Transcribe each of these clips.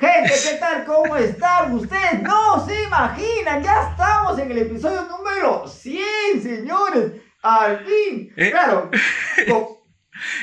Gente, ¿qué tal? ¿Cómo están? Ustedes no se imaginan, ya estamos en el episodio número 100, señores. Al fin. Eh, claro.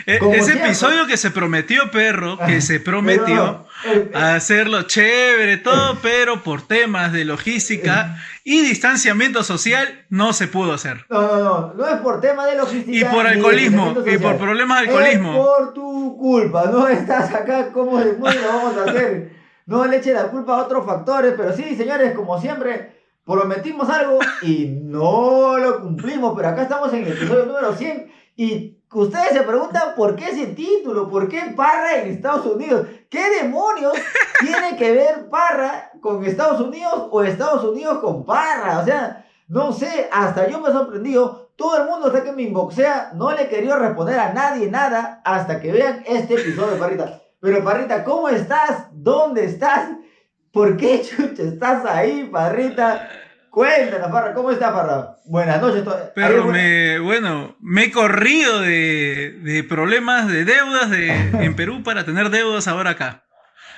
E- Como Ese siempre. episodio que se prometió, perro, que se prometió Pero, eh, hacerlo chévere, todo, pero por temas de logística y distanciamiento social no se pudo hacer. No, no, no, no es por tema de logística. Y por alcoholismo, y por problemas de Es alcoholismo. por tu culpa, no estás acá como demonios lo vamos a hacer. No le eche la culpa a otros factores, pero sí, señores, como siempre, prometimos algo y no lo cumplimos, pero acá estamos en el episodio número 100 y ustedes se preguntan por qué ese título, por qué Parra en Estados Unidos. ¿Qué demonios tiene que ver Parra con Estados Unidos o Estados Unidos con Parra? O sea, no sé, hasta yo me he sorprendido. Todo el mundo está que me inboxea. No le quería responder a nadie nada hasta que vean este episodio, Parrita. Pero, Parrita, ¿cómo estás? ¿Dónde estás? ¿Por qué, chucha, estás ahí, Parrita? Cuéntanos, Parra, ¿cómo estás, Parra? Buenas noches. Pero buena- me, bueno, me he corrido de, de problemas de deudas de, en Perú para tener deudas ahora acá.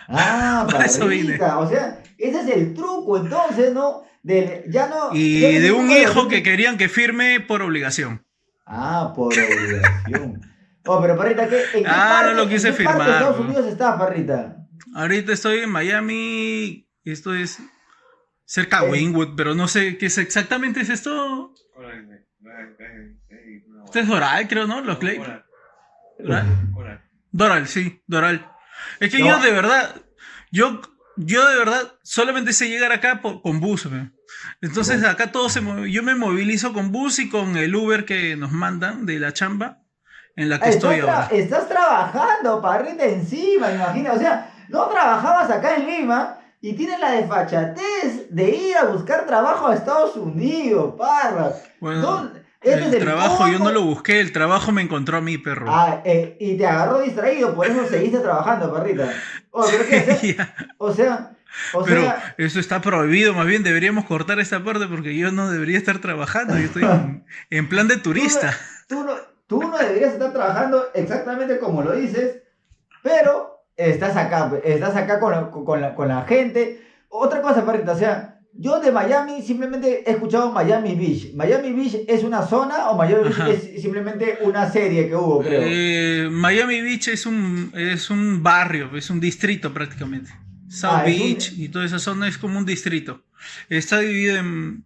Ah, Por eso vine. O sea, ese es el truco, entonces, ¿no? Del, ya no. Y ya de un hijo que querían que firme por obligación. Ah, por obligación. Oh, pero Parrita, ¿qué, ¿en qué Ah, parte, no lo quise en qué parte de firmar, Estados. Unidos está, Parrita? Ahorita estoy en Miami, esto es cerca de Eh. Wynwood, pero no sé qué es exactamente es esto. Este es Doral, creo, ¿no? Los Clay. Doral. Doral, sí, Doral. Es que No. yo de verdad, yo, yo de verdad solamente sé llegar acá por- con bus. Entonces acá todo se. Yo me movilizo con bus y con el Uber que nos mandan de la chamba en la que estoy estás, tra- ahora. estás trabajando, Parrita, encima, imagina. O sea, no trabajabas acá en Lima y tienes la desfachatez de ir a buscar trabajo a Estados Unidos, Parra. Bueno, ¿Dónde? Este el trabajo yo no lo busqué, el trabajo me encontró a mí, perro. Ah, eh, y te agarró distraído, por eso seguiste trabajando, Parrita. Oh. O sea, o Pero sea, eso está prohibido, más bien deberíamos cortar esta parte porque yo no debería estar trabajando, yo estoy en, en plan de turista. tú no, tú no deberías estar trabajando exactamente como lo dices, pero estás acá, pues, estás acá con, la- con la, con la gente. Otra cosa, Parrita, o sea, yo de Miami simplemente he escuchado Miami Beach. ¿Miami Beach es una zona o Miami Beach Ajá. es simplemente una serie que hubo, creo? Eh, Miami Beach es un, es un barrio, es un distrito prácticamente. South Ah, es un- Beach y toda esa zona es como un distrito. Está dividido en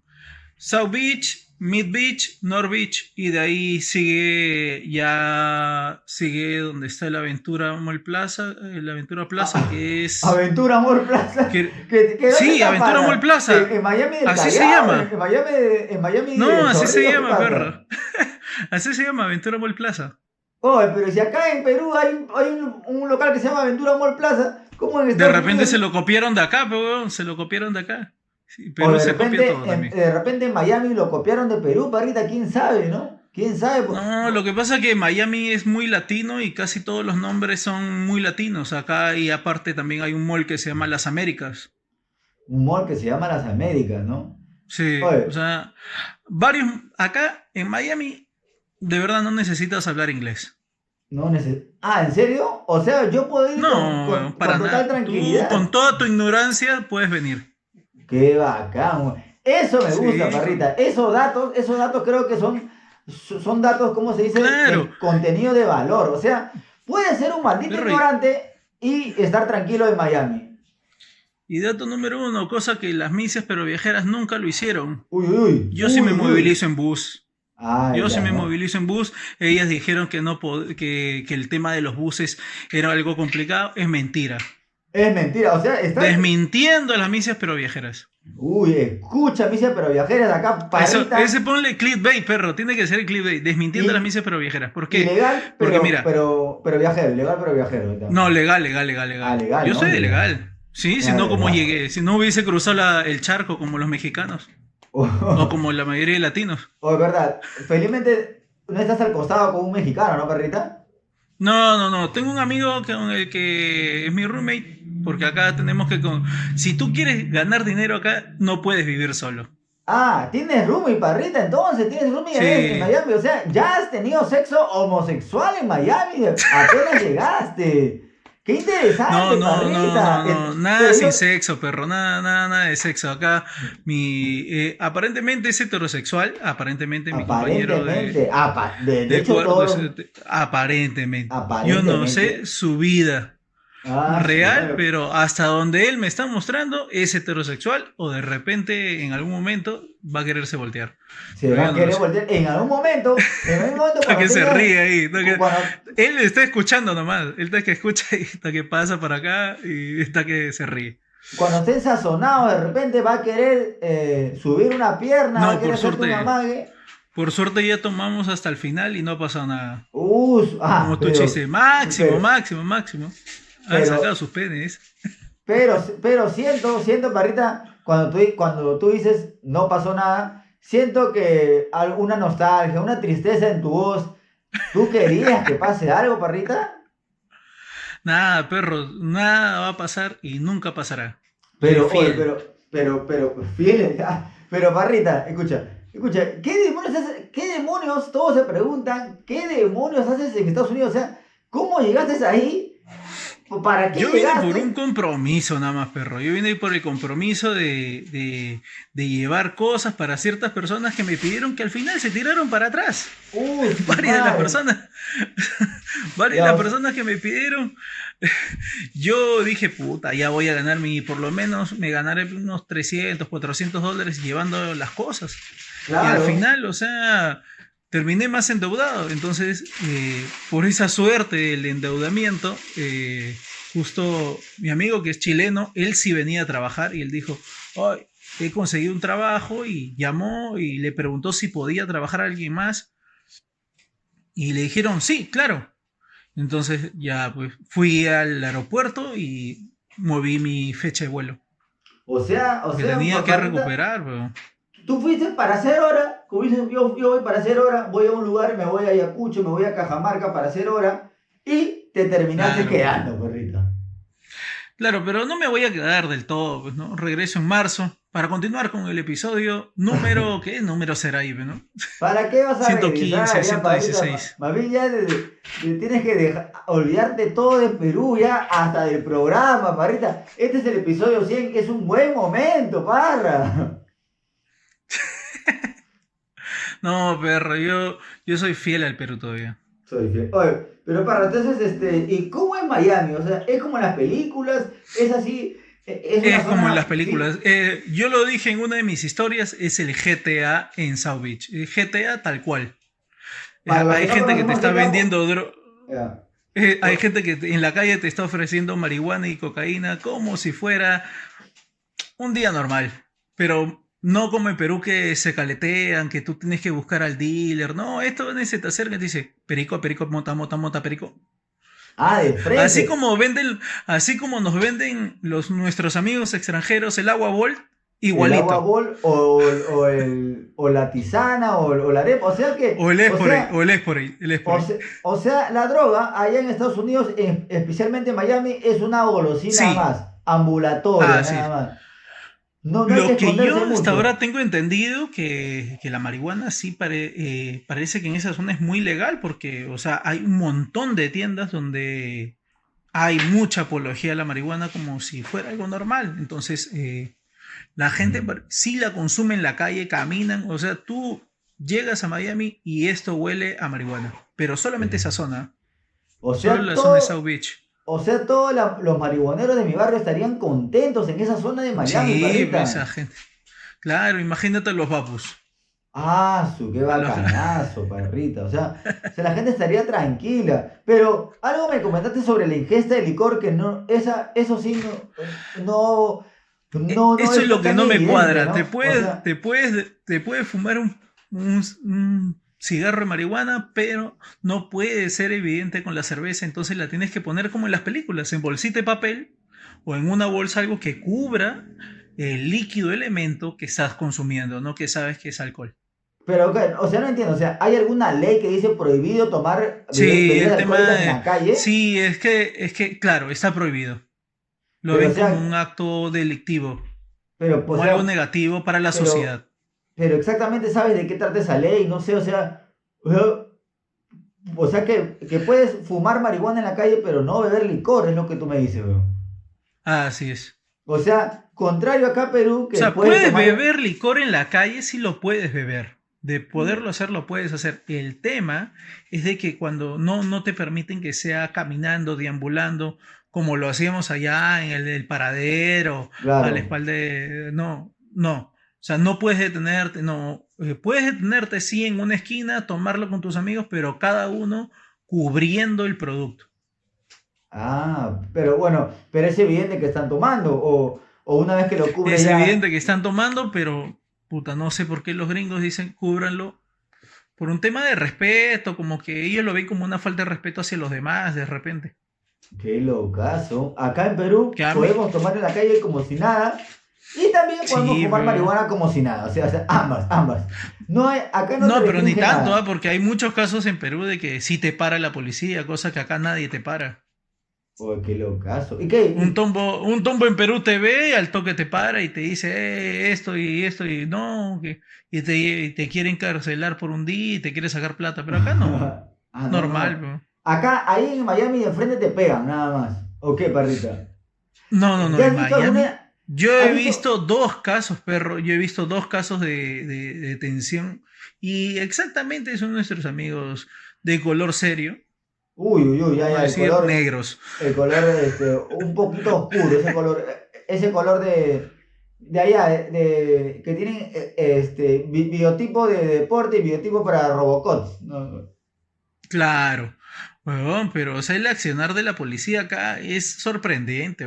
South Beach, Mid Beach, North Beach y de ahí sigue ya sigue donde está la Aventura Mall Plaza, eh, la Aventura Plaza que es Aventura Amor Plaza. que- Que- que- Sí, ¿dónde está, Aventura? Mall Plaza. En, en Miami del Así se llama. En Miami, en Miami No, así se Chorrillos, ¿qué llama, perro. Así se llama Aventura Mall Plaza. Oye, pero si acá en Perú hay, un- hay un, un local que se llama Aventura Mall Plaza, ¿cómo en De repente Unidos? se lo copiaron de acá, pero weón, se lo copiaron de acá. Sí, O Perú de se repente, copia todo en, de repente en Miami lo copiaron de Perú, parrita, quién sabe, ¿no? ¿Quién sabe? Pues, No, lo que pasa es que Miami es muy latino y casi todos los nombres son muy latinos. Acá y aparte también hay un mall que se llama Las Américas. Un mall que se llama Las Américas, ¿no? Sí, Oye. o sea, varios acá en Miami de verdad no necesitas hablar inglés. No neces- Ah, ¿en serio? O sea, yo puedo ir No, con, con- para con total nada. tranquilidad. Tú con toda tu ignorancia puedes venir. Qué bacán. Eso me gusta, Sí. parrita. Esos datos, esos datos creo que son, son datos, ¿cómo se dice? Claro. De contenido de valor. O sea, puedes ser un maldito ignorante y estar tranquilo en Miami. Y dato número uno, cosa que las misias pero viajeras nunca lo hicieron. Uy, uy, uy. Yo sí me movilizo en bus. Ah, Yo sí me ¿no? movilizo en bus. Ellas dijeron que no que, que el tema de los buses era algo complicado. Es mentira. Es mentira, o sea, está... Desmintiendo a las misias pero viajeras. Uy, escucha, misa, pero viajeras acá, Eso, parrita. ese ponle clickbait, perro. Tiene que ser el clickbait. Desmintiendo Y- las misias pero viajeras. ¿Por qué? Ilegal, Porque pero, mira. pero, pero viajero, ilegal, pero viajero. No, legal, legal, legal, legal. Ah, legal, Yo ¿no? soy de Legal. legal. Sí, si Ah, no, como legal. llegué? Si no hubiese cruzado la- el charco como los mexicanos. Oh, O como la mayoría de latinos. oh, es verdad. Felizmente no estás al costado con un mexicano, ¿no, perrita? No, no, no. Tengo un amigo con el que es mi roommate. Porque acá tenemos que. con- Si tú quieres ganar dinero acá, no puedes vivir solo. Ah, tienes roomie, parrita, entonces tienes roomie Sí. en Miami. O sea, ya has tenido sexo homosexual en Miami. Apenas llegaste. Qué interesante, No, no, no, parrita. no, no, Eh, nada pero sin yo- sexo, perro, nada, nada, nada de sexo. Acá, mi, eh, aparentemente es heterosexual, aparentemente mi compañero de, Aparentemente. apa- de, de de hecho, todo. aparentemente. Yo no sé su vida Ah, real, claro. pero hasta donde él me está mostrando es heterosexual o de repente en algún momento va a quererse voltear. Se va a querer voltear en algún momento. En algún momento. Cuando que se ríe ahí. que- cuando- Él está escuchando nomás. Él está que escucha y está que pasa para acá y está que se ríe. cuando esté sazonado, de repente va a querer eh, subir una pierna, No, va a querer por suerte. un amague. Por suerte ya tomamos hasta el final y no ha pasado nada. Uh, ah, Como tú pero, chiste, máximo, pero- máximo, máximo. Han pero- sacado sus penes. pero, pero siento, siento, Parrita, cuando tú, cuando tú dices no pasó nada, siento que alguna nostalgia, una tristeza en tu voz. ¿Tú querías que pase algo, Parrita? Nada, perro, nada va a pasar y nunca pasará. Pero, oye, pero, pero, pero, fiel, ah, pero Parrita, escucha, escucha, ¿qué demonios haces? ¿Qué demonios? Todos se preguntan, ¿qué demonios haces en Estados Unidos? O sea, ¿cómo llegaste ahí? ¿Para qué Yo vine llegaste? por un compromiso nada más, perro. Yo vine por el compromiso de, de- de llevar cosas para ciertas personas que me pidieron que al final se tiraron para atrás. Uy, Varias de las personas, varias de las personas que me pidieron, yo dije, puta, ya voy a ganar mi, por lo menos me ganaré unos 300, 400 dólares llevando las cosas. Y al Claro. final, o sea, terminé más endeudado. Entonces, eh, por esa suerte del endeudamiento, eh, justo mi amigo que es chileno, él sí venía a trabajar y él dijo, "Ay, he conseguido un trabajo y llamó y le preguntó si podía trabajar a alguien más. Y le dijeron, sí, claro. Entonces ya pues fui al aeropuerto y moví mi fecha de vuelo. O sea, o Que sea, tenía que recuperar, weón. Tú fuiste para hacer hora, como dices, yo, yo voy para hacer hora, voy a un lugar, me voy a Ayacucho, me voy a Cajamarca para hacer hora, y te terminaste Claro. quedando, perrita. Claro, pero no me voy a quedar del todo, pues, ¿no? Regreso en marzo para continuar con el episodio número, ¿qué número será ahí, pues, no? ¿Para qué vas a 115, regresar allá, Pablito? 116. Más bien ya de- de- tienes que dejar- olvidarte todo de Perú, ya hasta del programa, parrita. Este es el episodio 100, que es un buen momento, parra. No, perro, yo, yo soy fiel al Perú todavía. Soy fiel. Oye, pero parra, entonces, este, ¿y cómo es Miami? O sea, ¿es como en las películas? ¿Es así? ¿E- ¿Es, como en las películas. Eh, yo lo dije en una de mis historias, es el GTA en South Beach. El GTA tal cual. Eh, Para hay que gente que te está GTA, vendiendo dro- Ya. eh, hay gente que en la calle te está ofreciendo marihuana y cocaína como si fuera un día normal. Pero no como en Perú que se caletean, que tú tienes que buscar al dealer. No, esto se te acerca y te dice, perico, perico, mota, mota, mota, perico. Ah, de frente. Así como venden, así como nos venden los nuestros amigos extranjeros el agua El igualito. agua bol o, o, el, o la tisana o, o la arepa. O sea que. O el o sea, o el Esporay, el O sea, o sea, la droga allá en Estados Unidos, en- especialmente en Miami, es una golosina Sí. más, ambulatoria, Ah, nada sí. más. No, Lo que yo hasta mucho. ahora tengo entendido que, que la marihuana sí pare- eh, parece que en esa zona es muy legal porque, o sea, hay un montón de tiendas donde hay mucha apología a la marihuana como si fuera algo normal. Entonces, eh, la gente Mm. sí la consume en la calle, caminan, o sea, tú llegas a Miami y esto huele a marihuana, pero solamente esa zona, O sea, solo la zona de South Beach. O sea, todos la- los marihuaneros de mi barrio estarían contentos en esa zona de Miami, Sí, esa gente. Claro, imagínate los babus. Ah, su qué bacanazo, perrita. O sea, o sea, la gente estaría tranquila. Pero algo me comentaste sobre la ingesta de licor que no, esa, eso sí no, no, no, no Eso es lo que no me evidente, cuadra. ¿no? Te O puedes, sea, te puedes, te puedes fumar un, un- un cigarro de marihuana, pero no puede ser evidente con la cerveza. Entonces la tienes que poner como en las películas, en bolsita de papel o en una bolsa algo que cubra el líquido elemento que estás consumiendo, no que sabes que es alcohol. Pero, o sea, no entiendo. O sea, ¿hay alguna ley que dice prohibido tomar Sí, el tema alcohólicas de- en la calle? Sí, es que, es que, claro, está prohibido. Lo Pero, ven o sea, como un acto delictivo, Pero, pues, o o sea, algo negativo para la pero- sociedad. Pero exactamente sabes de qué trata esa ley, no sé, o sea, o sea, que, que puedes fumar marihuana en la calle, pero no beber licor, es lo que tú me dices, weón. Ah, así es. O sea, contrario acá a Perú, que O sea, puedes puedes tomar- beber licor en la calle, sí lo puedes beber. De poderlo hacer, lo puedes hacer. El tema es de que cuando no, no te permiten que sea caminando, deambulando, como lo hacíamos allá en el, paradero, Claro. a la espalda de... No, no. O sea, no puedes detenerte, no. Eh, Puedes detenerte, sí, en una esquina, tomarlo con tus amigos, pero cada uno cubriendo el producto. Ah, pero bueno, pero es evidente que están tomando, o, o una vez que lo cubre Es ya- evidente que están tomando, pero puta, no sé por qué los gringos dicen cúbranlo. Por un tema de respeto, como que ellos lo ven como una falta de respeto hacia los demás, de repente. Qué locazo. Acá en Perú podemos tomar en la calle como si nada. Y también podemos Sí, fumar marihuana como si nada. O sea, o sea, ambas, ambas. No hay, acá no, No, te pero ni tanto, nada. ¿ah? porque hay muchos casos en Perú de que sí te para la policía, cosa que acá nadie te para. Oh, qué locazo. ¿Y qué? Un tombo, un tombo en Perú te ve y al toque te para y te dice "Eh, esto y esto y no, que, y te, y te quiere encarcelar por un día y te quiere sacar plata, pero acá no, Ah, no, normal. no. bro. Acá, ahí en Miami de frente te pegan, nada más. ¿O qué, perrita? No, no, no, ¿Ya has en visto Miami. alguna- Yo he ¿Has visto- dos casos, perro. Yo he visto dos casos de, de, de tensión. Y exactamente son nuestros amigos de color serio. Uy, uy, uy, ya, ya, el color, negros. el color este, un poquito oscuro, ese color, ese color de, de allá, de, de- que tienen eh, este, bi- biotipo de deporte y biotipo para Robocop. ¿no? Claro. Huevón, pero o sea, el accionar de la policía acá es sorprendente.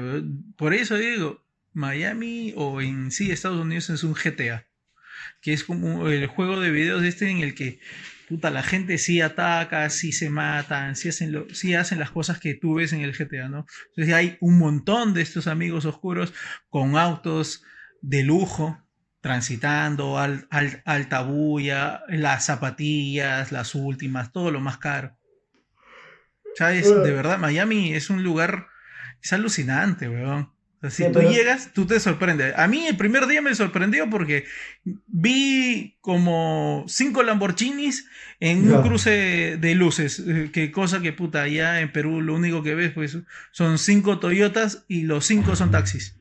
Por eso digo, Miami o en sí Estados Unidos es un GTA. Que es como el juego de videos este en el que puta, la gente sí ataca, sí se matan, sí hacen, lo, sí hacen las cosas que tú ves en el GTA, ¿no? Entonces hay un montón de estos amigos oscuros con autos de lujo, transitando, al, al- alta bulla, las zapatillas, las últimas, todo lo más caro. ¿Sabes? De verdad, Miami es un lugar, es alucinante, weón. Si Sí, tú pero- llegas, tú te sorprendes. A mí el primer día me sorprendió porque vi como cinco Lamborghinis en un Ya. cruce de luces. eh, Que cosa que puta, allá en Perú lo único que ves pues son cinco Toyotas y los cinco son taxis.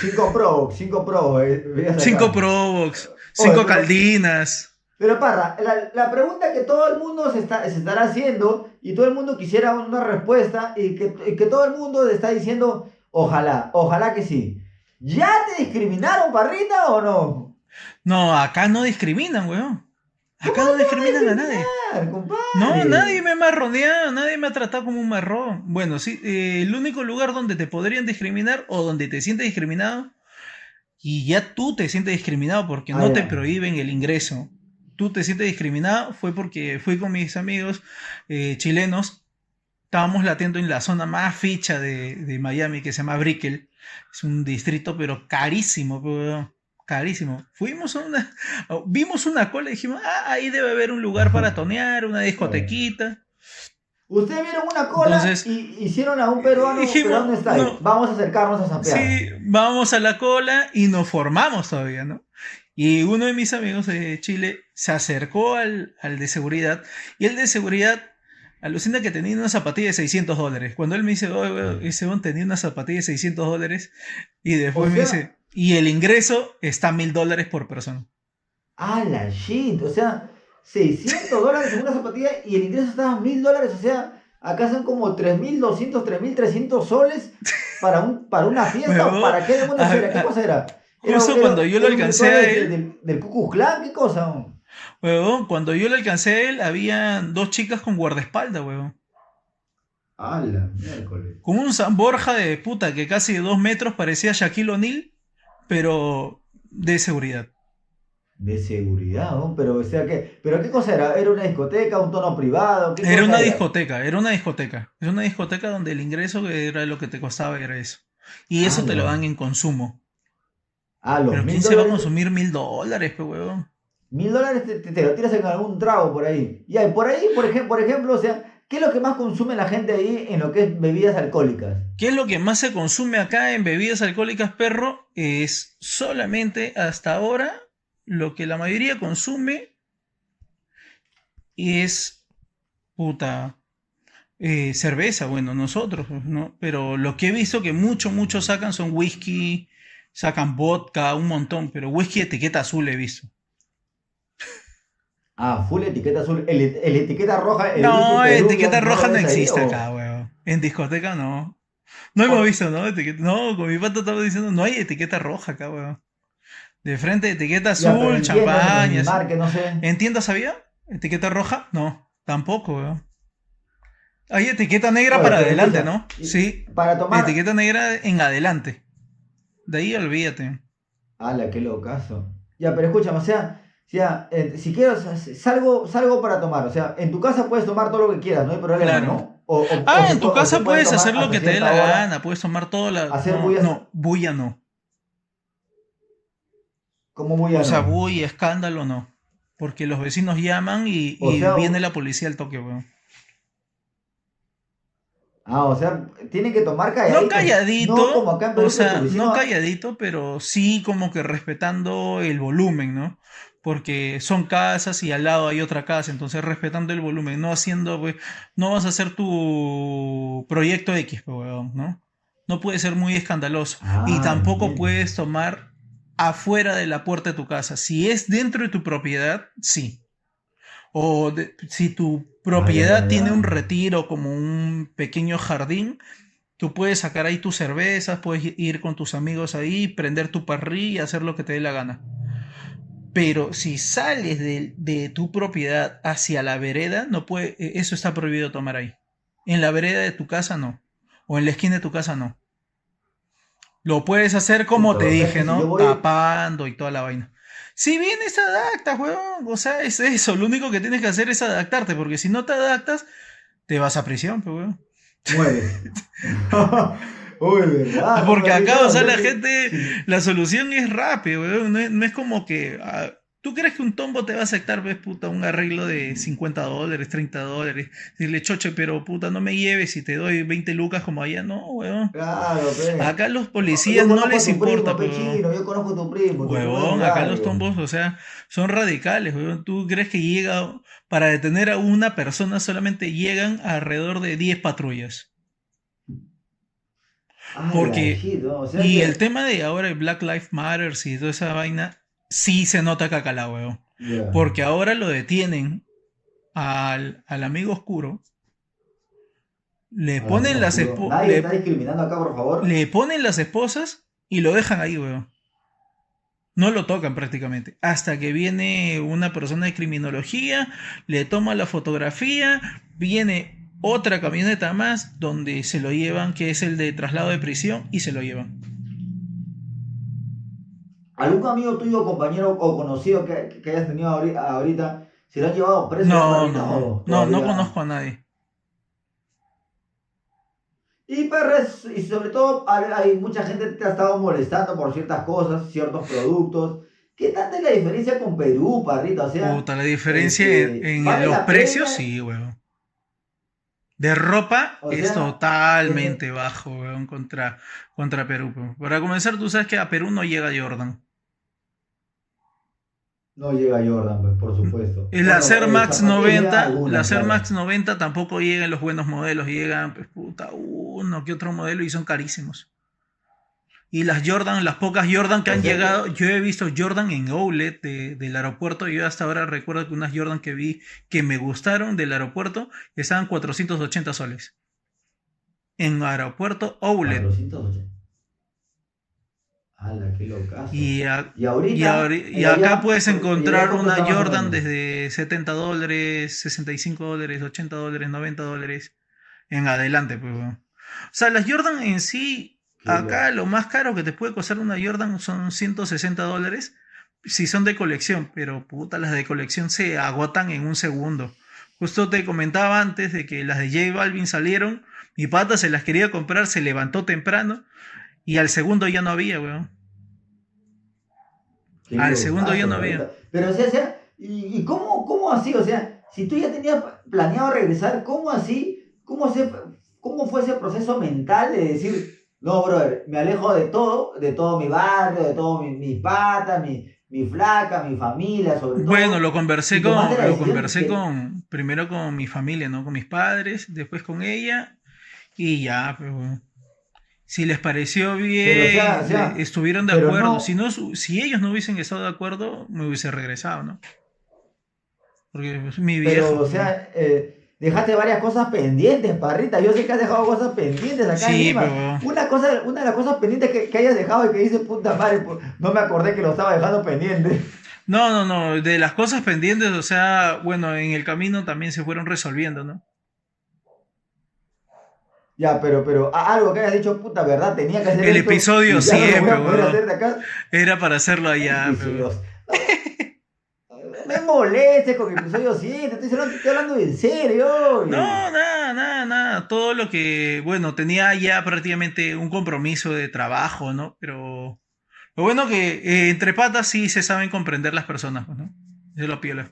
Cinco Pro, cinco Pro. eh. Cinco Probox, cinco pero- Caldinas. Pero Parra, la, la pregunta que todo el mundo se, está, se estará haciendo y todo el mundo quisiera una respuesta y que, y que todo el mundo está diciendo, ojalá, ojalá que sí. ¿Ya te discriminaron, Parrita, o no? No, acá no discriminan, weón. Acá no discriminan a nadie. Compadre. No, nadie me ha marroneado, nadie me ha tratado como un marrón. Bueno, sí, eh, el único lugar donde te podrían discriminar o donde te sientes discriminado y ya tú te sientes discriminado porque Ah, no te prohíben el ingreso. Tú te sientes discriminado fue porque fui con mis amigos eh, chilenos. Estábamos latiendo en la zona más ficha de, de Miami que se llama Brickell. Es un distrito pero carísimo, pero carísimo. Fuimos a una, vimos una cola y dijimos, ah, ahí debe haber un lugar para tonear, una discotequita. Ustedes vieron una cola Entonces, y hicieron a un peruano, dijimos, no. Vamos a acercarnos a Zapear. Sí, vamos a la cola y nos formamos todavía, ¿no? Y uno de mis amigos de Chile se acercó al, al de seguridad y el de seguridad alucina que tenía una zapatilla de 600 dólares. Cuando él me dice, "Oye, oye, ese hombre tenía una zapatilla de 600 dólares y después O me sea- dice, y el ingreso está mil dólares por persona. Ah, la shit. O sea, 600 dólares en una zapatilla y el ingreso estaba 1000 dólares. O sea, acá son como 3200, 3300 soles para, un, para una fiesta. Huevón. ¿O ¿Para qué demonios Ah, era? ¿Qué ah, cosa era? justo cuando yo lo alcancé a Del, del Ku Klux Klan, ¿qué cosa? Huevón, cuando yo le alcancé a él, había dos chicas con guardaespaldas, huevón. Ah, la miércoles. Con un San Borja de puta que casi de dos metros parecía Shaquille O'Neal, pero de seguridad. De seguridad, ¿no? Pero, o sea, ¿qué? ¿Pero qué cosa era? ¿Era una discoteca, un tono privado? ¿Qué Era una discoteca, era una discoteca. Es una discoteca donde el ingreso era lo que te costaba, era eso. Y eso Ah, te lo dan en consumo. Ah, los Pero mil ¿quién se va a consumir mil dólares, pe huevón? Mil dólares te, lo tiras en algún trago por ahí. Y ahí, por ahí, por ejemplo, por ejemplo, o sea, ¿qué es lo que más consume la gente ahí en lo que es bebidas alcohólicas? ¿Qué es lo que más se consume acá en bebidas alcohólicas, perro? Es solamente hasta ahora lo que la mayoría consume es puta, eh, cerveza, bueno, nosotros, ¿no? Pero lo que he visto que mucho, muchos sacan son whisky, sacan vodka, un montón, pero whisky etiqueta azul he visto. Ah, full etiqueta azul. El, el etiqueta roja. el No, Perú, etiqueta ¿no roja no ahí, existe o? acá, weón. En discoteca no. No hemos visto, ¿no? Etiqueta- No, con mi pata estaba diciendo, no hay etiqueta roja acá, weón. De frente, etiqueta azul, champaña. no sé. ¿En tiendas había? ¿Etiqueta roja? No, tampoco, weón. Hay etiqueta negra Oye, para adelante, ¿no? y- Sí, Para tomar. etiqueta negra en adelante. De ahí olvídate. Ala, qué locazo. Ya, pero escúchame, o sea, o sea, eh, si quiero, salgo, salgo para tomar. O sea, en tu casa puedes tomar todo lo que quieras, no hay problema, Claro. ¿no? O- o- Ah, o en tu casa puedes hacer lo que te dé la hora. gana, puedes tomar toda la... Hacer no, bullas. no, bulla no. ¿Cómo voy a O sea, no? bulla, escándalo no. Porque los vecinos llaman y, O y sea, viene la policía al toque, weón. Ah, o sea, tienen que tomar calladito. No calladito, No como acá en o sea, no calladito, pero sí como que respetando el volumen, ¿no? Porque son casas y al lado hay otra casa, entonces respetando el volumen, no haciendo, pues, no vas a hacer tu proyecto X, pues, weón, ¿no? No puede ser muy escandaloso. y Ah, tampoco puedes tomar afuera de la puerta de tu casa. Si es dentro de tu propiedad, sí. O de- si tu propiedad Ah, tiene un retiro como un pequeño jardín, tú puedes sacar ahí tus cervezas, puedes ir con tus amigos ahí, prender tu parrilla y hacer lo que te dé la gana. Pero si sales de, de tu propiedad hacia la vereda, no puede, eh, eso está prohibido tomar ahí. En la vereda de tu casa no. O en la esquina de tu casa no. Lo puedes hacer como te dije, ¿no? voy- Tapando y toda la vaina. Si vienes, te adaptas, weón. O sea, es eso. Lo único que tienes que hacer es adaptarte. Porque si no te adaptas, te vas a prisión, pues, weón. Mueres. Uy, ¿verdad? Porque No, acá, no, o sea, no, la gente, la solución es rápida, weón. No es, no es como que. ah, ¿Tú crees que un tombo te va a aceptar, ves, puta, un arreglo de 50 dólares, 30 dólares? Dile, choche, pero puta, no me lleves si te doy 20 lucas como allá. No, weón. Claro, pe. Acá los policías no a les importa, primo, pe, weón. chino, Yo conozco a tu primo. primo acá los tombos, o sea, son radicales, huevón. ¿Tú crees que llega, para detener a una persona solamente llegan alrededor de 10 patrullas? Ah, porque- Y que- el tema de ahora el Black Lives Matter y toda esa vaina, sí se nota cacalá, huevón. Ya. Porque ahora lo detienen al, al amigo oscuro, le Ah, ponen no, las juro. espo- Nadie le- está discriminando acá, por favor. le ponen las esposas y lo dejan ahí, weón. No lo tocan prácticamente. Hasta que viene una persona de criminología, le toma la fotografía, viene otra camioneta más donde se lo llevan, que es el de traslado de prisión, y se lo llevan. ¿Algún amigo tuyo, compañero o conocido que, que hayas tenido ahori- ahorita, se lo han llevado preso? No, no, no, no, conozco a nadie. Y, perres, y sobre todo hay, mucha gente que te ha estado molestando por ciertas cosas, ciertos productos. ¿Qué tanta es la diferencia con Perú, parrita? O sea, Puta, la diferencia este, en ¿vale los precios, pena? sí, weón. De ropa O es totalmente bajo, weón, contra, contra Perú. weón. Para comenzar, tú sabes que a Perú no llega Jordan. no llega Jordan, pues, por supuesto. El Acer eh, Max zapatillas 90, algunas, la Acer claro. Max 90 tampoco llega en los buenos modelos, llegan, pues puta, uno que otro modelo y son carísimos. Y las Jordan, las pocas Jordan que han llegado, yo he visto Jordan en outlet de- del aeropuerto, yo hasta ahora recuerdo que unas Jordan que vi que me gustaron del aeropuerto estaban 480 soles. En aeropuerto outlet. 480. ¡Hala, qué locazo! Y, a- Y ahorita. y, y allá, acá puedes ¿y allá encontrar una Jordan desde 70 dólares, 65 dólares, 80 dólares, 90 dólares en adelante, pues, weón. O sea, las Jordan en sí, acá lo más caro que te puede costar una Jordan son 160 dólares si son de colección, pero puta, las de colección se agotan en un segundo. Justo te comentaba antes de que las de J Balvin salieron, mi pata se las quería comprar, se levantó temprano y al segundo ya no había, weón. Qué Al segundo ya no la había. verdad. Pero, o sea, o sea, ¿y, y cómo, cómo así? O sea, si tú ya tenías planeado regresar, ¿cómo así? ¿Cómo, se, ¿Cómo fue ese proceso mental de decir, no, brother, me alejo de todo, de todo mi barrio, de todo mi, mi pata, mi, mi flaca, mi familia, sobre todo. Bueno, lo conversé con, lo conversé con, primero con mi familia, ¿no? Con mis padres, después con ella, y ya, pero si les pareció bien, Pero, o sea, o sea, le- estuvieron de acuerdo. no- Si no, si ellos no hubiesen estado de acuerdo, me hubiese regresado, ¿no? Porque es mi viejo. Pero, o sea, eh, dejaste varias cosas pendientes, parrita. Yo sé que has dejado cosas pendientes acá en Sí, Lima. pero- Una, cosa, una de las cosas pendientes que, que hayas dejado y que dices, puta madre, no me acordé que lo estaba dejando pendiente. No, no, no, de las cosas pendientes, o sea, bueno, en el camino también se fueron resolviendo, ¿no? Ya, pero, pero algo que hayas dicho, puta verdad, tenía que hacer El esto, episodio no siempre, acá. Era para hacerlo allá, pero-. No molestes con episodio 7, estoy, hablando- estoy hablando en serio. No, nada, nada, nada. Todo lo que, bueno, tenía ya prácticamente un compromiso de trabajo, ¿no? Pero lo bueno que eh, entre patas sí se saben comprender las personas, ¿no? Eso es lo piola.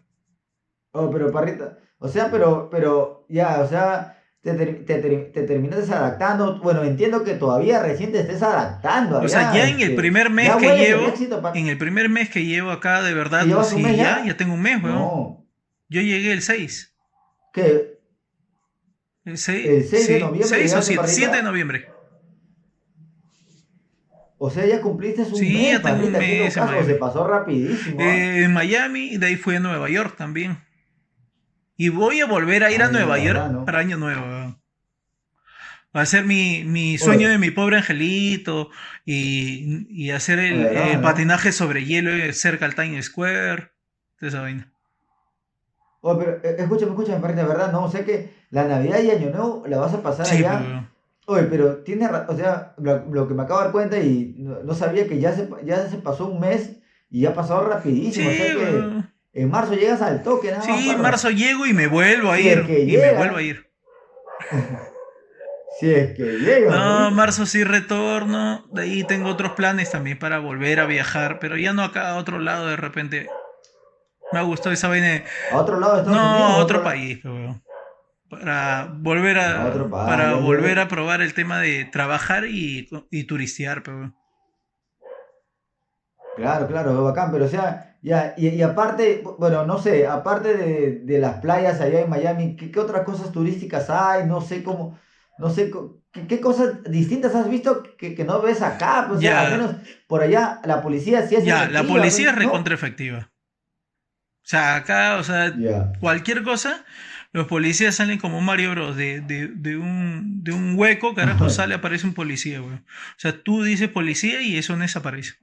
Oh, pero parrita, o sea, pero, pero, ya, o sea, te, te, te terminaste adaptando. Bueno, entiendo que todavía recién te estés adaptando. O sea, allá, ya en el este, primer mes que llevo, éxito, en el primer mes que llevo acá, de verdad, ¿Llevas un sí, ya, ya? tengo un mes, weón. No, Yo llegué el 6. que El 6, El 6 de noviembre 6 o llegaste 7, para arriba. 7 de noviembre. O sea, ya cumpliste un Sí, mes, ya tengo un qué mes en se pasó rapidísimo. ¿ah? Eh, en Miami y de ahí fui a Nueva York también. Y voy a volver a ir a Nueva York verdad, ¿no? para Año Nuevo. Va a ser mi, mi sueño Oye. de mi pobre angelito y, y hacer el, La verdad, el ¿no? patinaje sobre hielo cerca al Times Square. Esa vaina. Oh, pero eh, escúchame, escúchame, parrita, de verdad, no, o sea que la Navidad y Año Nuevo la vas a pasar Sí, allá. pero- Oye, pero tiene, o sea, lo, lo que me acabo de dar cuenta y no, sabía que ya se, ya se pasó un mes y ya ha pasado rapidísimo. Sí, o sea que. En marzo llegas al toque, nada más. Sí, en marzo llego y me vuelvo a Si es ir. que Y me vuelvo a ir. Si es que llega. No, ¿no? marzo sí retorno. De ahí tengo otros planes también para volver a viajar, pero ya no acá a otro lado de repente. Me gustó esa vaina. de- A otro lado de Estados No, Unidos. a otro país, pero. Para volver a, para volver a probar el tema de trabajar y, y turistear, pero. Claro, claro, bacán, pero o sea, y, y aparte, bueno, no sé, aparte de, de las playas allá en Miami, ¿qué, qué otras cosas turísticas hay? No sé cómo, no sé, qué, qué cosas distintas has visto que, que no ves acá, pues, o sea, Ya. al menos por allá la policía sí es Ya, la policía es recontra efectiva. O sea, acá, o sea, cualquier cosa, los policías salen como Mario Bros. De, de, de un, de un hueco, carajo, sale, aparece un policía, güey. O sea, tú dices policía y eso no desaparece.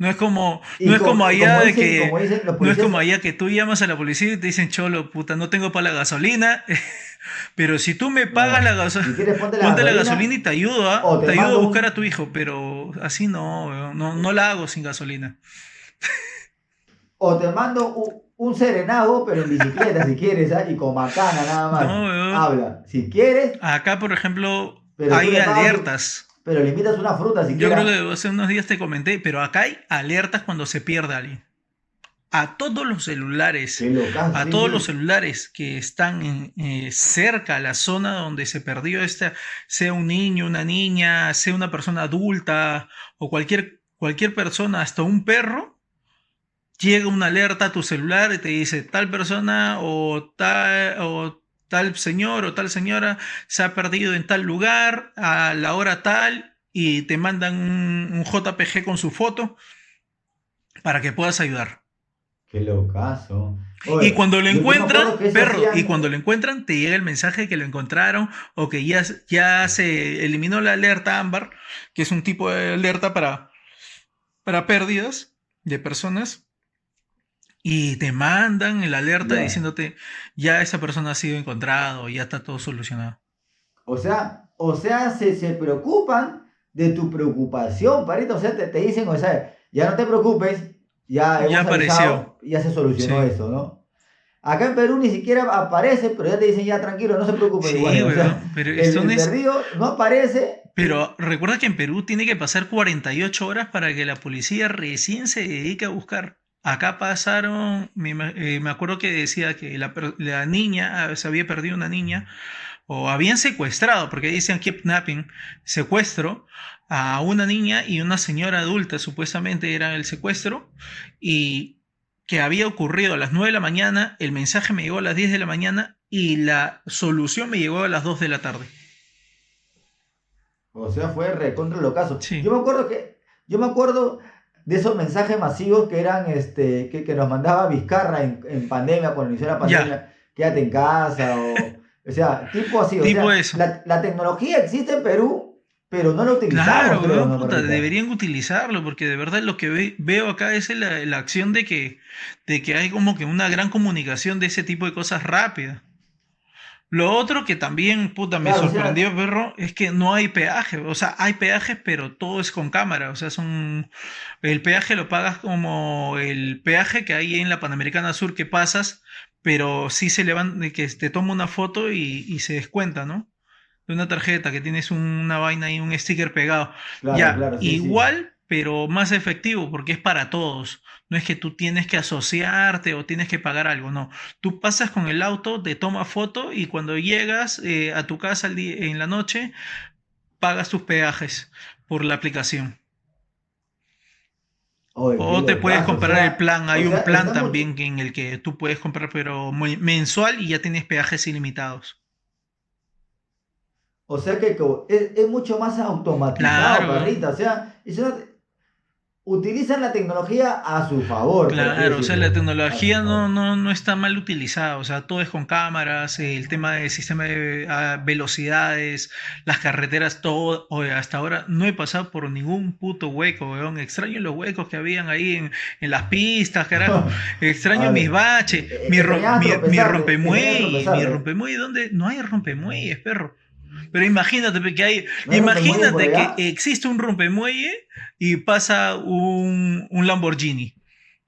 No es como, Y no es como- como allá como de que, dicen no es como allá que tú llamas a la policía y te dicen, cholo, puta, no tengo para la gasolina, pero si tú me pagas No, la gasolina, Si ponte la ponte la gasolina, gasolina y te ayudo, ¿ah? o te te ayudo a buscar a tu hijo, pero así no, no, no la hago sin gasolina. o te mando un, un serenado, pero en bicicleta si quieres, ¿ah? y con macana nada más. No. Habla, si quieres, Acá, por ejemplo, Pero hay alertas. Pero le invitas una fruta si Yo creo que hace unos días te comenté, pero acá hay alertas cuando se pierde alguien. A todos los celulares, a sí, todos sí. los celulares que están en, eh, cerca a la zona donde se perdió esta, sea un niño, una niña, sea una persona adulta o cualquier, cualquier persona, hasta un perro, llega una alerta a tu celular y te dice tal persona o tal, o tal señor o tal señora se ha perdido en tal lugar a la hora tal y te mandan un, un JPG con su foto para que puedas ayudar. Qué locazo. Y cuando lo encuentran, perro, hacían- y cuando lo encuentran, te llega el mensaje que lo encontraron o que ya, ya se eliminó la alerta ámbar, que es un tipo de alerta para, para pérdidas de personas. Y te mandan el alerta diciéndote, ya esa persona ha sido encontrado, ya está todo solucionado. O sea, o sea, se, se preocupan de tu preocupación, parito. O sea, te, te dicen, o sea, ya no te preocupes, ya, hemos Ya avisado, apareció. ya se solucionó Sí. eso, ¿no? Acá en Perú ni siquiera aparece, pero ya te dicen, ya tranquilo, no se preocupen. Sí, o sea, pero el, el es- perdido no aparece. Pero recuerda que en Perú tiene que pasar 48 horas para que la policía recién se dedique a buscar. Acá pasaron, me, eh, me acuerdo que decía que la, niña, ah, se había perdido una niña, o habían secuestrado, porque decían kidnapping, secuestro, a una niña y una señora adulta, supuestamente era el secuestro, y que había ocurrido a las 9 de la mañana, el mensaje me llegó a las 10 de la mañana y la solución me llegó a las 2 de la tarde. O sea, fue recontra los casos. Sí. Yo me acuerdo que, yo me acuerdo de esos mensajes masivos que eran, este, que, que nos mandaba Vizcarra en, en pandemia, cuando inició la pandemia, quédate en casa, o, o sea, tipo así, o sea, eso. La, la tecnología existe en Perú, pero no la utilizamos, Claro, creo, ¿no, puta, deberían utilizarlo, porque de verdad lo que ve- veo acá es la, la acción de que, de que hay como que una gran comunicación de ese tipo de cosas rápida. Lo otro que también, puta, me Claro, o sea- sorprendió, perro, es que no hay peaje. O sea, hay peajes, pero todo es con cámara. O sea, son. El peaje lo pagas como el peaje que hay en la Panamericana Sur que pasas, pero sí se levanta, que te toma una foto y, y se descuenta, ¿no? De una tarjeta que tienes una vaina y un sticker pegado. Claro, Ya, claro, sí, sí. Pero más efectivo, porque es para todos. No es que tú tienes que asociarte o tienes que pagar algo, no. Tú pasas con el auto, te toma foto y cuando llegas eh, a tu casa en la noche, pagas tus peajes por la aplicación. Oye, O te puedes o comprar sea, el plan. Hay o un plan mucho- también en el que tú puedes comprar, pero mensual y ya tienes peajes ilimitados. O sea que es, es mucho más automatizado, Claro. perrita. O sea, es una- utilizan la tecnología a su favor. Claro, o sea, la tecnología no, no, no está mal utilizada, o sea, todo es con cámaras, eh, el tema del sistema de ah, velocidades, las carreteras, todo, oye, hasta ahora no he pasado por ningún puto hueco, weón, extraño los huecos que habían ahí en, en las pistas, carajo, extraño mis ver, baches, eh, mi, ro- extrañabas mi, mi rompemuelle, mi tropezarte. rompemuelle, ¿dónde? No hay rompemuelles, perro. Pero imagínate que hay, ¿No rompemuelle imagínate que existe un rompemuelle y pasa un, un Lamborghini.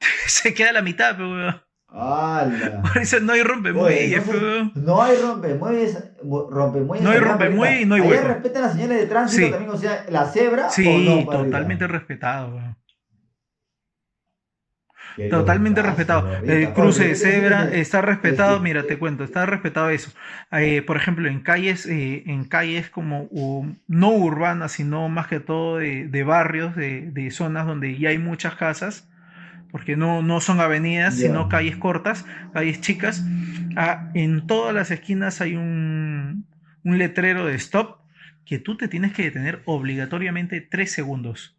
Se queda a la mitad, pero weón. Por eso no hay Oye, rompemuelles, entonces, pe, weón. no hay rompemuelles, mu- rompemuelles No hay allá, rompemuelle y no hay hueco. respetan las señales de tránsito Sí. también, o sea, la cebra Sí, o no, totalmente respetado, weón. Totalmente respetado. El cruce Oye, de ¿qué quiere decir cebra está respetado, mira, te cuento, está respetado eso. Eh, por ejemplo, en calles, eh, en calles como um, no urbanas, sino más que todo de, de barrios, de, de zonas donde ya hay muchas casas, porque no, no son avenidas, sino calles cortas, calles chicas. Ah, en todas las esquinas hay un, un letrero de stop que tú te tienes que detener obligatoriamente tres segundos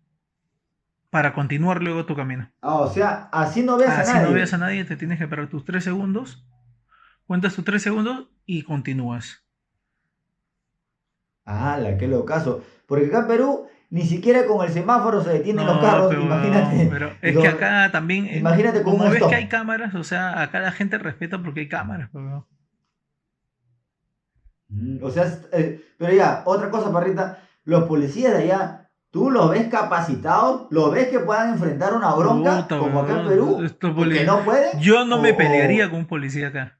para continuar luego tu camino. Ah, o sea, así no ves a Así nadie. no veas a nadie, te tienes que parar tus tres segundos, cuentas tus tres segundos y continúas. ¡Hala, qué locazo! Porque acá en Perú ni siquiera con el semáforo se detienen los carros, pero, imagínate. pero es que acá también, eh, imagínate con como ves stop. que hay cámaras, o sea, acá la gente respeta porque hay cámaras. pero- Mm, O sea, eh, pero ya, otra cosa, parrita, los policías de allá, ¿tú los ves capacitados? ¿Los ves que puedan enfrentar una bronca Puta, como acá en Perú? estos ¿Porque poli- no pueden? Yo no me pelearía con un policía acá.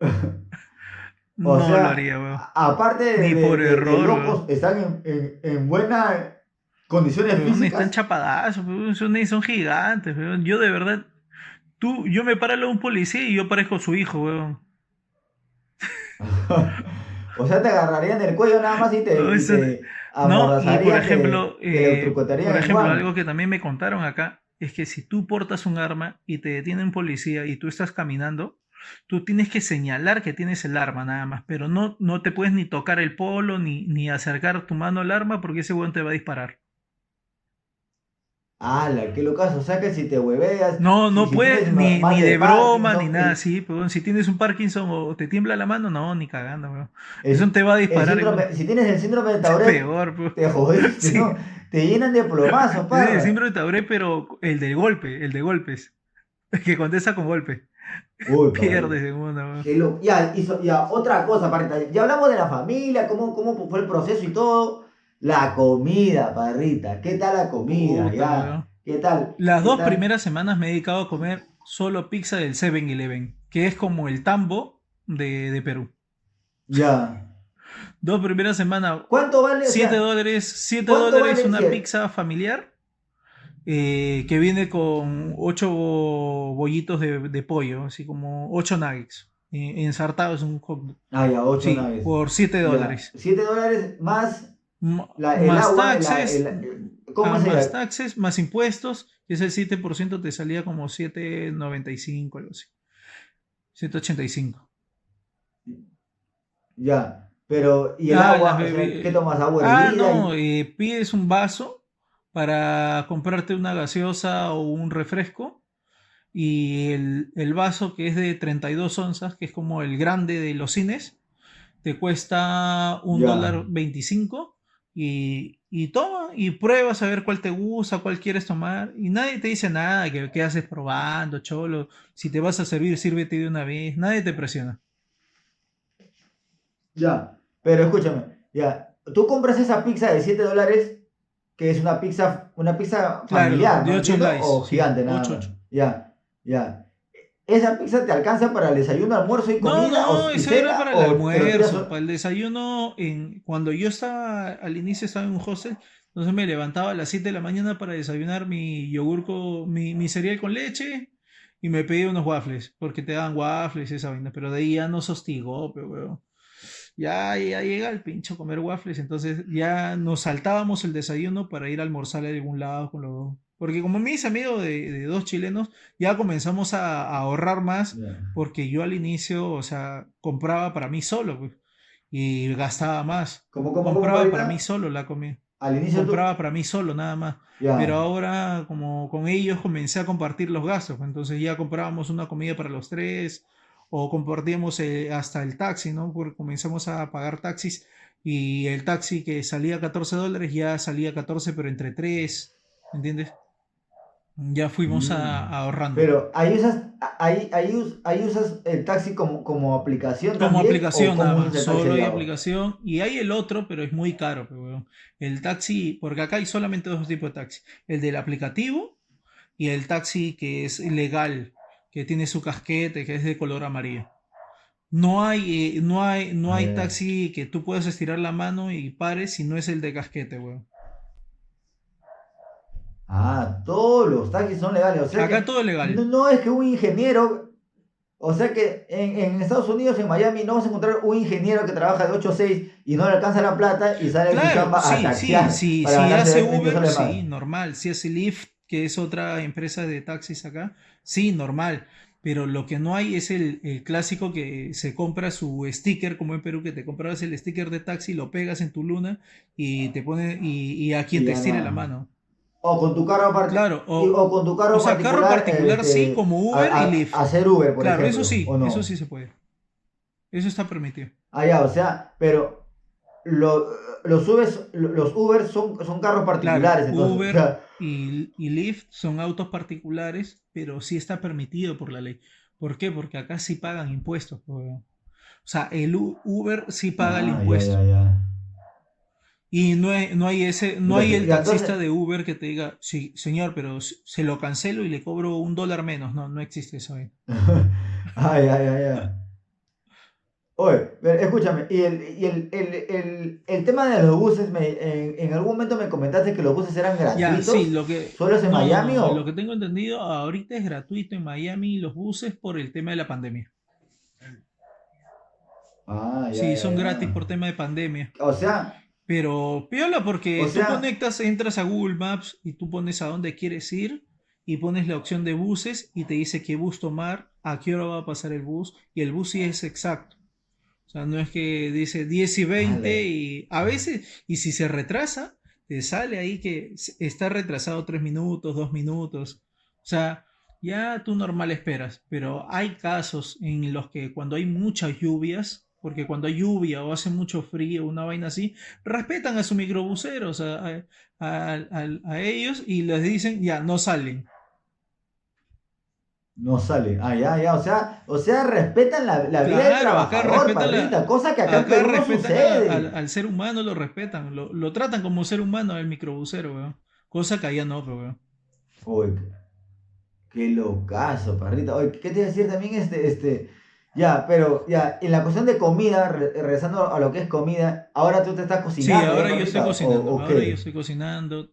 No sea, lo haría, weón. Aparte de, Ni por de- de error, locos, están en, en, en buenas condiciones Weón, Están físicas. chapadazos, weón, son, son gigantes, weón. Yo de verdad, tú, yo me paro a un policía y yo parezco su hijo, weón. o sea, te agarrarían del cuello nada más y te, No, y eso- te No, y por ejemplo, eh, por ejemplo, algo que también me contaron acá es que si tú portas un arma y te detiene un policía y tú estás caminando, tú tienes que señalar que tienes el arma nada más, pero no, no te puedes ni tocar el polo ni, ni acercar tu mano al arma porque ese weón te va a disparar. ¡Hala, qué locazo! O sea que si te hueveas... No, no si puedes ni, ni de de broma Parkinson, ni nada así, pero si tienes un Parkinson o te tiembla la mano, no, ni cagando, el- Eso te va a disparar. síndrome- si tienes el síndrome de Tourette, peor, te jodiste, Sí. ¿no? Te llenan de plomazos, parra. el síndrome de Tourette, pero el del golpe, el de golpes. Que contesta con golpe. Uy. Pierde segunda, Ya, hizo- ya, otra cosa, parrita. Ya hablamos de la familia, cómo, cómo fue el proceso y todo. La comida, parrita. ¿Qué tal la comida? Puta, ya. ¿Qué tal? Las ¿Qué dos tal? primeras semanas me he dedicado a comer solo pizza del 7-Eleven, que es como el tambo de, de Perú. Ya. Dos primeras semanas, ¿Cuánto vale? O 7 sea, dólares, 7 ¿cuánto dólares vale una pizza familiar eh, que viene con 8 bollitos de, de pollo, así como 8 nuggets eh, ensartados en un hot dog. Ah, ya, 8 Sí, naves. por 7 Ya, dólares. 7 dólares más La, el más agua, la- taxes, el- ¿cómo ah, se más taxes, más impuestos, y ese 7% te salía como 7.95, algo así. 7.85. Ya, pero ¿y el Ah, agua? O sea, ¿Qué tomas? ¿Agua Ah, no, eh, pides un vaso para comprarte una gaseosa o un refresco y el, el vaso que es de 32 onzas, que es como el grande de los cines, te cuesta un dólar 25 y, y toma y pruebas a ver cuál te gusta, cuál quieres tomar y nadie te dice nada, que qué haces probando, cholo, si te vas a servir, sírvete de una vez, nadie te presiona. Ya, pero escúchame, ya, tú compras esa pizza de 7 dólares, que es una pizza, una pizza Claro, familiar, de ¿no? ocho ¿Entiendo? slices, O sí, gigante, nada ocho, más. ocho. Ya, ya. ¿Esa pizza te alcanza para el desayuno, almuerzo y No, comida? no, o, y eso era para el almuerzo, para el desayuno. En, cuando yo estaba, al inicio estaba en un hostel, entonces me levantaba a las 7 de la mañana para desayunar mi yogur con, mi, mi cereal con leche y me pedía unos waffles, porque te dan waffles y esa vaina, pero de ahí ya no hostigó, pero. Ya, ya llega el pincho a comer waffles, entonces ya nos saltábamos el desayuno para ir a almorzar a algún lado con los... Porque como me hice amigo de, de dos chilenos, ya comenzamos a, a ahorrar más porque yo al inicio, o sea, compraba para mí solo, pues, y gastaba más. ¿Cómo, cómo, compraba para mí solo la comida. Al inicio tú- Compraba para mí solo, nada más. Pero ahora, como con ellos, comencé a compartir los gastos. pues, Entonces ya comprábamos una comida para los tres, o compartíamos eh, hasta el taxi, ¿no? Porque comenzamos a pagar taxis y el taxi que salía 14 dólares ya salía 14, pero entre tres, ¿entiendes? Ya fuimos a- Mm. ahorrando. Pero ahí usas, ahí, ahí, ahí usas el taxi como, como aplicación Como también, aplicación ¿o cómo nada más, solo hay aplicación. Y hay el otro, pero es muy caro, pero, weón. El taxi, porque acá hay solamente dos tipos de taxi. El del aplicativo y el taxi que es legal, que tiene su casquete, que es de color amarillo. No hay, eh, no hay, no hay Ah, taxi que tú puedas estirar la mano y pares si no es el de casquete, weón. Ah, todos los taxis son legales. O sea Acá que todo es legal. no, no es que un ingeniero, o sea que en, en Estados Unidos, en Miami, no vas a encontrar un ingeniero que trabaja de 8 a 6 y no le alcanza la plata y sale de su Claro, chamba a sí, taxiar sí, si hace 20 Uber, sí, normal. Si hace Lyft, que es otra empresa de taxis acá, sí, normal. Pero lo que no hay es el, el clásico que se compra su sticker, como en Perú, que te comprabas el sticker de taxi, lo pegas en tu luna y te pone, y, y a quien Y te estire la mano. O con tu carro particular. Claro, o, o con tu carro o sea, particular. carro particular este, sí, como Uber a- a- y Lyft. Hacer Uber, por claro, ejemplo. eso sí, ¿o no? eso sí se puede. Eso está permitido. Ah, ya, o sea, pero lo- los Ubers, los Uber son, son carros particulares. entonces, Uber o sea, y, y Lyft son autos particulares, pero sí está permitido por la ley. ¿Por qué? Porque acá sí pagan impuestos. pues. O sea, el Uber sí paga el ah, impuesto. ya, ya. Y no hay, no hay ese, no hay el taxista entonces- de Uber que te diga, sí, señor, pero se lo cancelo y le cobro un dólar menos. No, no existe eso. eh. ah, ya, ya, ya. Oye, escúchame, y el, y el, el, el, el tema de los buses, me, en, en algún momento me comentaste que los buses eran Ya, gratuitos. sí, lo que. ¿Solo es en no, no, Miami no, o...? Lo que tengo entendido ahorita es gratuito en Miami los buses por el tema de la pandemia. Ah, ya, Sí, ya, son ya. gratis por tema de pandemia. O sea, Pero piola porque O tú sea- conectas, entras a Google Maps y tú pones a dónde quieres ir y pones la opción de buses y te dice qué bus tomar, a qué hora va a pasar el bus y el bus sí es exacto. Sea, no es que dice 10 y 20 Vale. y a veces, y si se retrasa, te sale ahí que está retrasado 3 minutos, 2 minutos. O sea, ya tú normal esperas, pero hay casos en los que cuando hay muchas lluvias, porque cuando hay lluvia o hace mucho frío, una vaina así, respetan a sus microbuseros, a- a- a- a ellos y les dicen, ya, no salen. No sale. Ah, ya, ya. O sea, o sea respetan la, la vida del trabajador, respetan la- parrita, cosa que acá, en Acá Perú no sucede. al, al ser humano, lo respetan, lo, lo tratan como ser humano al microbusero, weón. Cosa que allá no, weón. Uy, qué, locazo, parrita. Oye, ¿qué te iba a decir también este, este? Ya, pero ya, en la cuestión de comida, re- regresando a lo que es comida, ahora tú te estás Sí, cocinando. ahora ¿no, yo estoy parrita? cocinando, ¿O- ahora yo estoy cocinando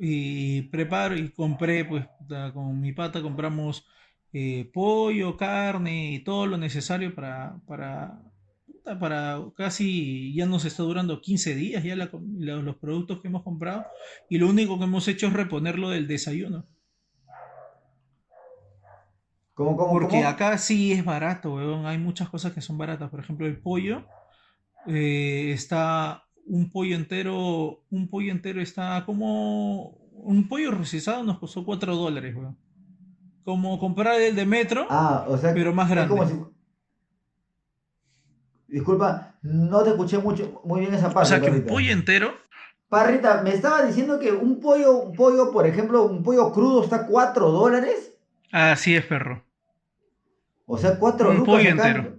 y preparo y compré, pues, con mi pata compramos eh, pollo, carne y todo lo necesario para, para para casi ya nos está durando 15 días ya los productos que hemos comprado y lo único que hemos hecho es reponerlo del desayuno. ¿Cómo, cómo, Porque acá sí es barato, weón. Hay muchas cosas que son baratas. Por ejemplo, el pollo eh, está un pollo entero, un pollo entero está como un pollo rocizado nos costó 4 dólares, weón. Como comprar el de metro, ah, o sea, pero más grande. Disculpa, no te escuché mucho, muy bien esa parte. O sea, que un pollo entero. Parrita, me estaba diciendo que un pollo, un pollo, por ejemplo, un pollo crudo está 4 dólares. Así es, perro. O sea, 4 Un pollo entero.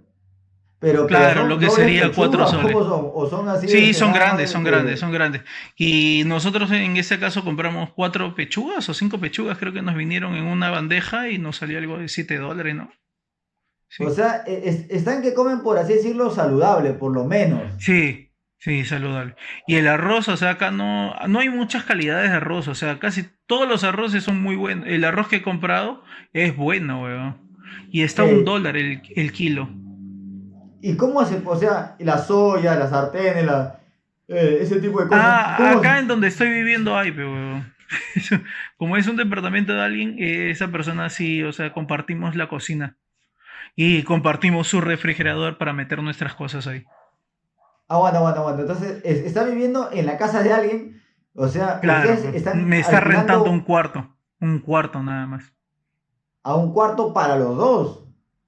Pero, claro, lo que sería 4 soles. Son? ¿O son así sí, son grandes, son grandes, son grandes. Y nosotros en este caso compramos 4 pechugas o 5 pechugas, creo que nos vinieron en una bandeja y nos salió algo de 7 dólares, ¿no? O sea, e, están que comen, por así decirlo, saludable, por lo menos. Sí, sí, saludable. Y el arroz, o sea, acá no, no hay muchas calidades de arroz, o sea, casi todos los arroces son muy buenos. El arroz que he comprado es bueno, weón. Y está un dólar el, kilo. ¿Y cómo hace? O sea, la soya, las sartenes, la, eh, ese tipo de cosas. Ah, acá en donde estoy viviendo hay, pero como es un departamento de alguien, eh, esa persona sí, o sea, compartimos la cocina y compartimos su refrigerador para meter nuestras cosas ahí. Aguanta, aguanta, aguanta. Entonces, está viviendo en la casa de alguien, o sea, están me está rentando un cuarto, un cuarto nada más. A un cuarto para los dos.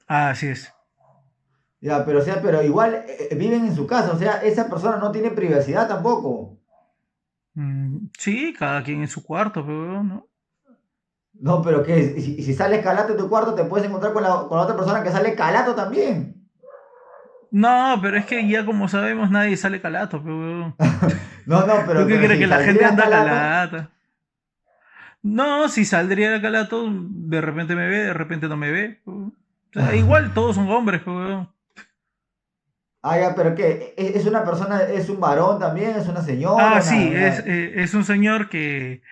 Ah, así es. Ya, pero o sea, pero igual eh, eh, viven en su casa, o sea, esa persona no tiene privacidad tampoco. Mm, sí, cada quien en su cuarto, pero no. No, pero ¿qué? Si, si sales calato en tu cuarto, te puedes encontrar con la, otra persona que sale calato también. No, pero es que ya como sabemos, nadie sale calato, pero... no, no, pero... ¿Tú qué crees que la gente anda calata? No, si saldría calato, de repente me ve, de repente no me ve. O sea, igual todos son hombres, pero... Ah, ya, pero ¿qué? ¿Es una persona, es un varón también? ¿Es una señora? Ah, sí, es, eh, es un señor que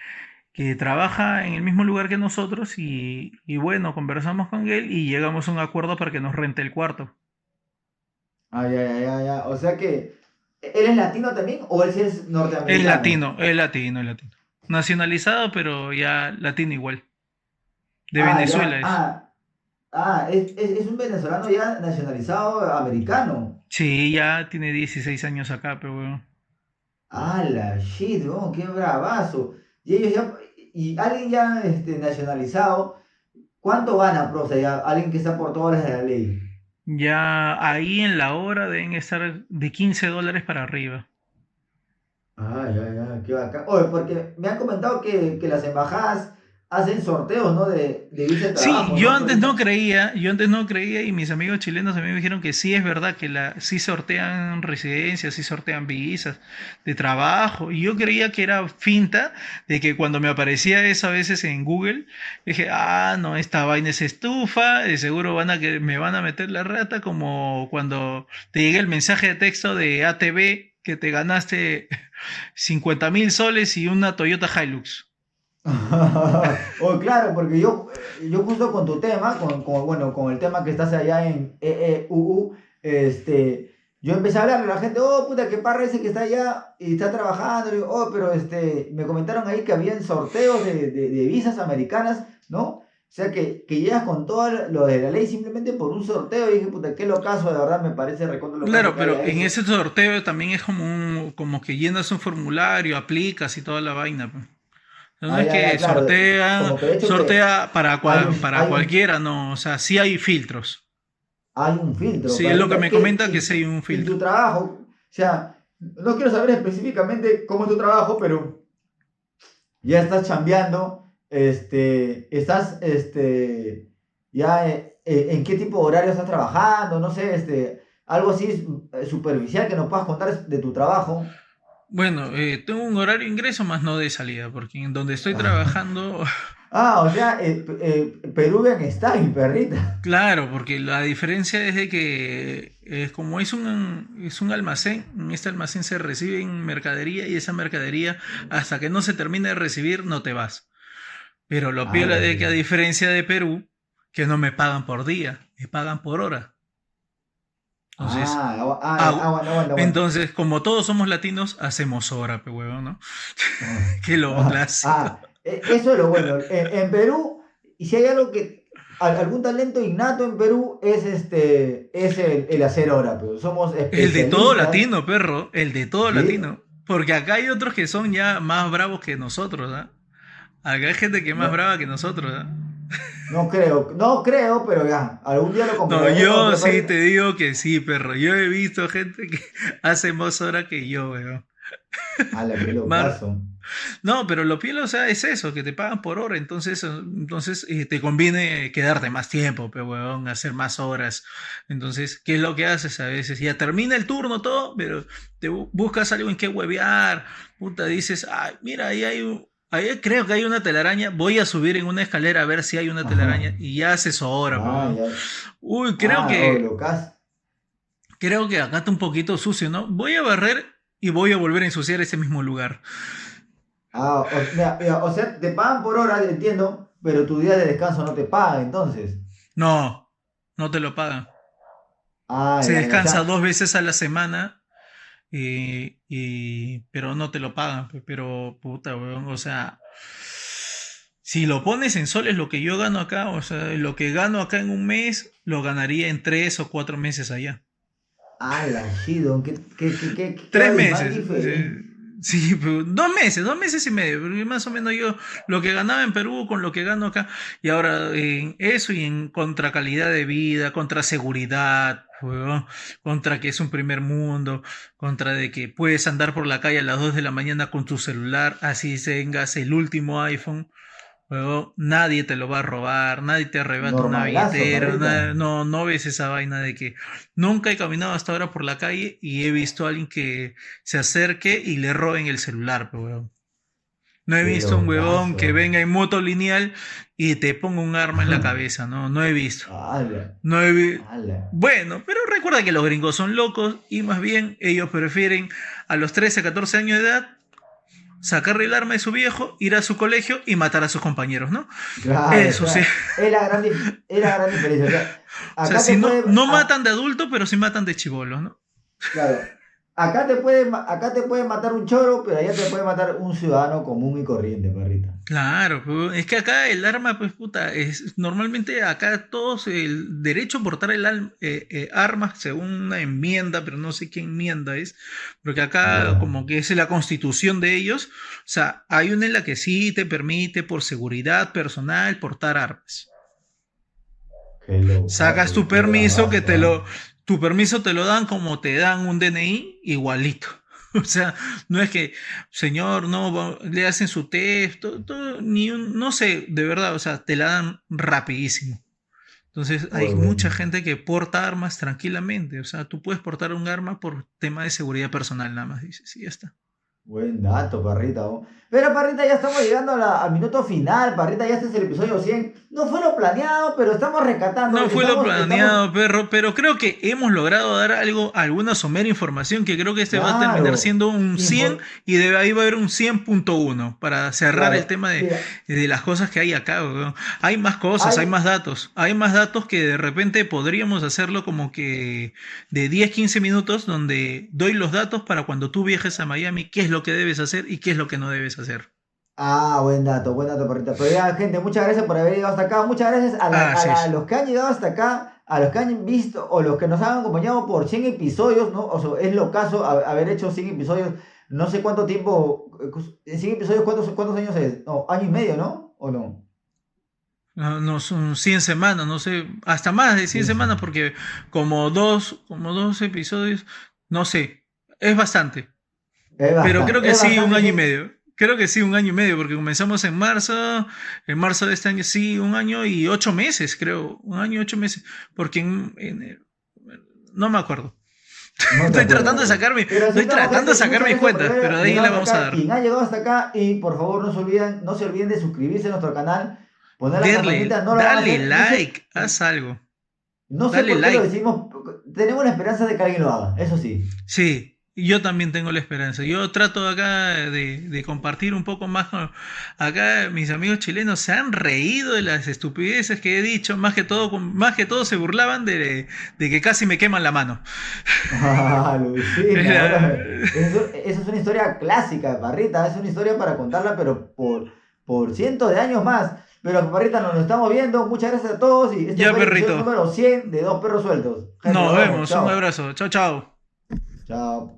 que trabaja en el mismo lugar que nosotros y, bueno, conversamos con él y llegamos a un acuerdo para que nos rente el cuarto. Ah, ya, ya, ya, ya. O sea que, ¿él es latino también o él sí es norteamericano? Es latino, es latino, es latino. Nacionalizado, pero ya latino igual. De ah, Venezuela es. Ah, ah es, es, un venezolano ya nacionalizado americano. Sí, ya tiene 16 años acá, pero bueno. Ah, la shit, oh, qué bravazo. Y ellos ya, y alguien ya este, nacionalizado, ¿cuánto gana, profe? alguien que está por todas las de la ley. Ya ahí en la hora deben estar de 15 dólares para arriba. Ah, ya, ya, qué bacán. Oye, porque me han comentado que, que las embajadas hacen sorteos, ¿no? De, de visa de trabajo. Sí, yo antes no creía, yo antes no creía y mis amigos chilenos a mí me dijeron que sí es verdad que la, sí sortean residencias, sí sortean visas de trabajo. Y yo creía que era finta de que cuando me aparecía eso a veces en Google, dije, ah, no, esta vaina es estufa, de seguro van a que me van a meter la rata como cuando te llega el mensaje de texto de ATV que te ganaste 50 mil soles y una Toyota Hilux. oh, claro, porque yo, yo justo con tu tema, con, bueno, con el tema que estás allá en EEUU, este, yo empecé a hablar a la gente, oh, puta, que parra ese que está allá y está trabajando, y oh, pero este, me comentaron ahí que habían sorteos de, de, visas americanas, ¿no? O sea, que, que llegas con todo lo de la ley simplemente por un sorteo. Y dije, puta, qué locazo, de verdad me parece recontra Claro, pero en ese sorteo también es como, un, como que llenas un formulario, aplicas y toda la vaina. No ah, es que sortea, sortea para, para cualquiera, no, o sea, sí hay filtros. Hay un filtro. Sí, es lo que me comenta que sí hay un filtro. En tu trabajo, o sea, no quiero saber específicamente cómo es tu trabajo, pero ya estás chambeando, este, estás, este, ya, eh, eh, en qué tipo de horario estás trabajando, no sé, este, algo así eh, superficial que nos puedas contar de tu trabajo. Bueno, eh, tengo un horario de ingreso más no de salida, porque en donde estoy trabajando... Ah, o sea, eh, eh, Peruvian Style, perrita. Claro, porque la diferencia es de que es como es un, es un almacén, en este almacén se recibe mercadería y esa mercadería hasta que no se termine de recibir no te vas. Pero lo peor es de que a diferencia de Perú, que no me pagan por día, me pagan por hora. Entonces, ah, agua- ah, agua- entonces, como todos somos latinos, hacemos hora, pe huevón, ¿no? Que lo Ah, clásico. ah, e- eso es lo bueno. En, en Perú, y si hay algo que. al- Algún talento innato en Perú es este es el, el hacer hora, pero somos El de todo latino, perro. El de todo ¿Sí? latino. Porque acá hay otros que son ya más bravos que nosotros, ¿ah? Acá hay gente que es más No. brava que nosotros, ¿ah? No creo, no creo, pero ya, algún día lo No, comprobaremos, yo me sí parece- te digo que sí, perro. Yo he visto gente que hace más hora que yo, weón. Mar- locazo. No, pero lo piel, o sea, es eso, que te pagan por hora, entonces, eh, entonces eh, te conviene quedarte más tiempo, pero weón, hacer más horas. Entonces, ¿qué es lo que haces a veces? Ya termina el turno todo, pero te bu- buscas algo en qué huevear, puta, dices, ay, mira, ahí hay un- ahí creo que hay una telaraña, voy a subir en una escalera a ver si hay una Ajá. telaraña y ya haces hora, Ah, weón. ya. Uy, creo Ah, que oh, creo que acá está un poquito sucio, ¿no? Voy a barrer y voy a volver a ensuciar ese mismo lugar. Ah, o, mira, mira, o sea, te pagan por hora, entiendo, pero tu día de descanso no te pagan, entonces. No, no te lo pagan. Ah, Se descansa dos veces a la semana, y, y- pero no te lo pagan. pe- Pero, puta, weón, o sea, si lo pones en soles lo que yo gano acá, o sea, lo que gano acá en un mes, lo ganaría en tres o cuatro meses allá. Ah, la Shidon, ¿qué, qué, qué, qué, qué Tres meses. Sí, pero dos meses, dos meses y medio, más o menos yo lo que ganaba en Perú con lo que gano acá, y ahora en eso y en contra calidad de vida, contra seguridad, contra que es un primer mundo, contra de que puedes andar por la calle a las 2 de la mañana con tu celular, así tengas el último iPhone, nadie te lo va a robar, nadie te arrebata una billetera, no, no ves esa vaina de que nunca he caminado hasta ahora por la calle y he visto a alguien que se acerque y le roben el celular, weón. No he visto un huevón que venga en moto lineal y te ponga un arma en la cabeza, no, no he visto. Ala, No he vi- ala. Bueno, pero recuerda que los gringos son locos y más bien ellos prefieren a los 13, 14 años de edad sacarle el arma de su viejo, ir a su colegio y matar a sus compañeros, ¿no? Claro, Eso claro. sí. Es la gran, es la gran diferencia. O sea, O acá sea, si no, puede- no matan de adulto, pero sí matan de chivolos, ¿no? Claro. Acá te, puede, acá te puede matar un choro, pero allá te puede matar un ciudadano común y corriente, perrita. Claro, es que acá el arma, pues puta, es normalmente acá todos el derecho a portar el al- eh, eh, armas según una enmienda, pero no sé qué enmienda es, porque acá Ya. como que es la constitución de ellos, o sea, hay una en la que sí te permite por seguridad personal portar armas. Sacas tu permiso que te lo, tu permiso te lo dan como te dan un DNI igualito. O sea, no es que, señor, no, le hacen su test, todo, todo, ni un, no sé, de verdad, o sea, te la dan rapidísimo. Entonces, hay bueno. mucha gente que porta armas tranquilamente. O sea, tú puedes portar un arma por tema de seguridad personal, nada más dices, y ya está. Buen dato, Parrita. Pero Parrita, ya estamos llegando a la- al minuto final. Parrita, ya este es el episodio 100. No fue lo planeado, pero estamos rescatando. No fue lo Estamos- planeado, perro, pero creo que hemos logrado dar algo, alguna somera información que creo que este va a terminar siendo un 100 Info- y de ahí va a haber un 100.1 para cerrar Claro, el tema de, de las cosas que hay acá. Hay más cosas, Hay- hay más datos, hay más datos que de repente podríamos hacerlo como que de 10, 15 minutos donde doy los datos para cuando tú viajes a Miami, qué es lo que debes hacer y qué es lo que no debes hacer. Ah, buen dato, buen dato, Parrita. Pero ya, gente, muchas gracias por haber llegado hasta acá. Muchas gracias a, la- Ah, a la- los que han llegado hasta acá, a los que han visto o los que nos han acompañado por 100 episodios, ¿no? O sea, es lo caso haber hecho 100 episodios. No sé cuánto tiempo. En 100 episodios, ¿cuántos, cuántos años es? No, año y medio, ¿no? ¿O no? No, no, son 100 semanas, no sé, hasta más de 100 Sí, sí. semanas porque como dos, como dos episodios, no sé, es bastante. Es Pero creo que sí, un año y medio. Creo que sí, un año y medio, porque comenzamos en marzo, en marzo de este año sí, un año y ocho meses, creo, un año y ocho meses, porque en, en- no me acuerdo. No Estoy tratando de sacarme, estoy tratando de sacar mis cuentas, pero de ahí la vamos hasta a acá. dar. Quien ha llegado hasta acá, y por favor no se olviden, no se olviden de suscribirse a nuestro canal, poner la campanita, no dale no sé- like, haz algo. No sé dale por qué like. lo decimos, tenemos la esperanza de que alguien lo haga, eso sí. Sí, Yo también tengo la esperanza. Yo trato acá de, de compartir un poco más. con- Acá mis amigos chilenos se han reído de las estupideces que he dicho. Más que todo, más que todo se burlaban de, de que casi me queman la mano. Ah, Era- eso, eso es una historia clásica, Parrita, es una historia para contarla, pero por, por cientos de años más. Pero Parrita, nos lo estamos viendo, muchas gracias a todos y este Ya, fue el perrito. número 100 de Dos Perros Sueltos. Gente, Nos vemos. chao. Un abrazo. Chao, chao. Chao.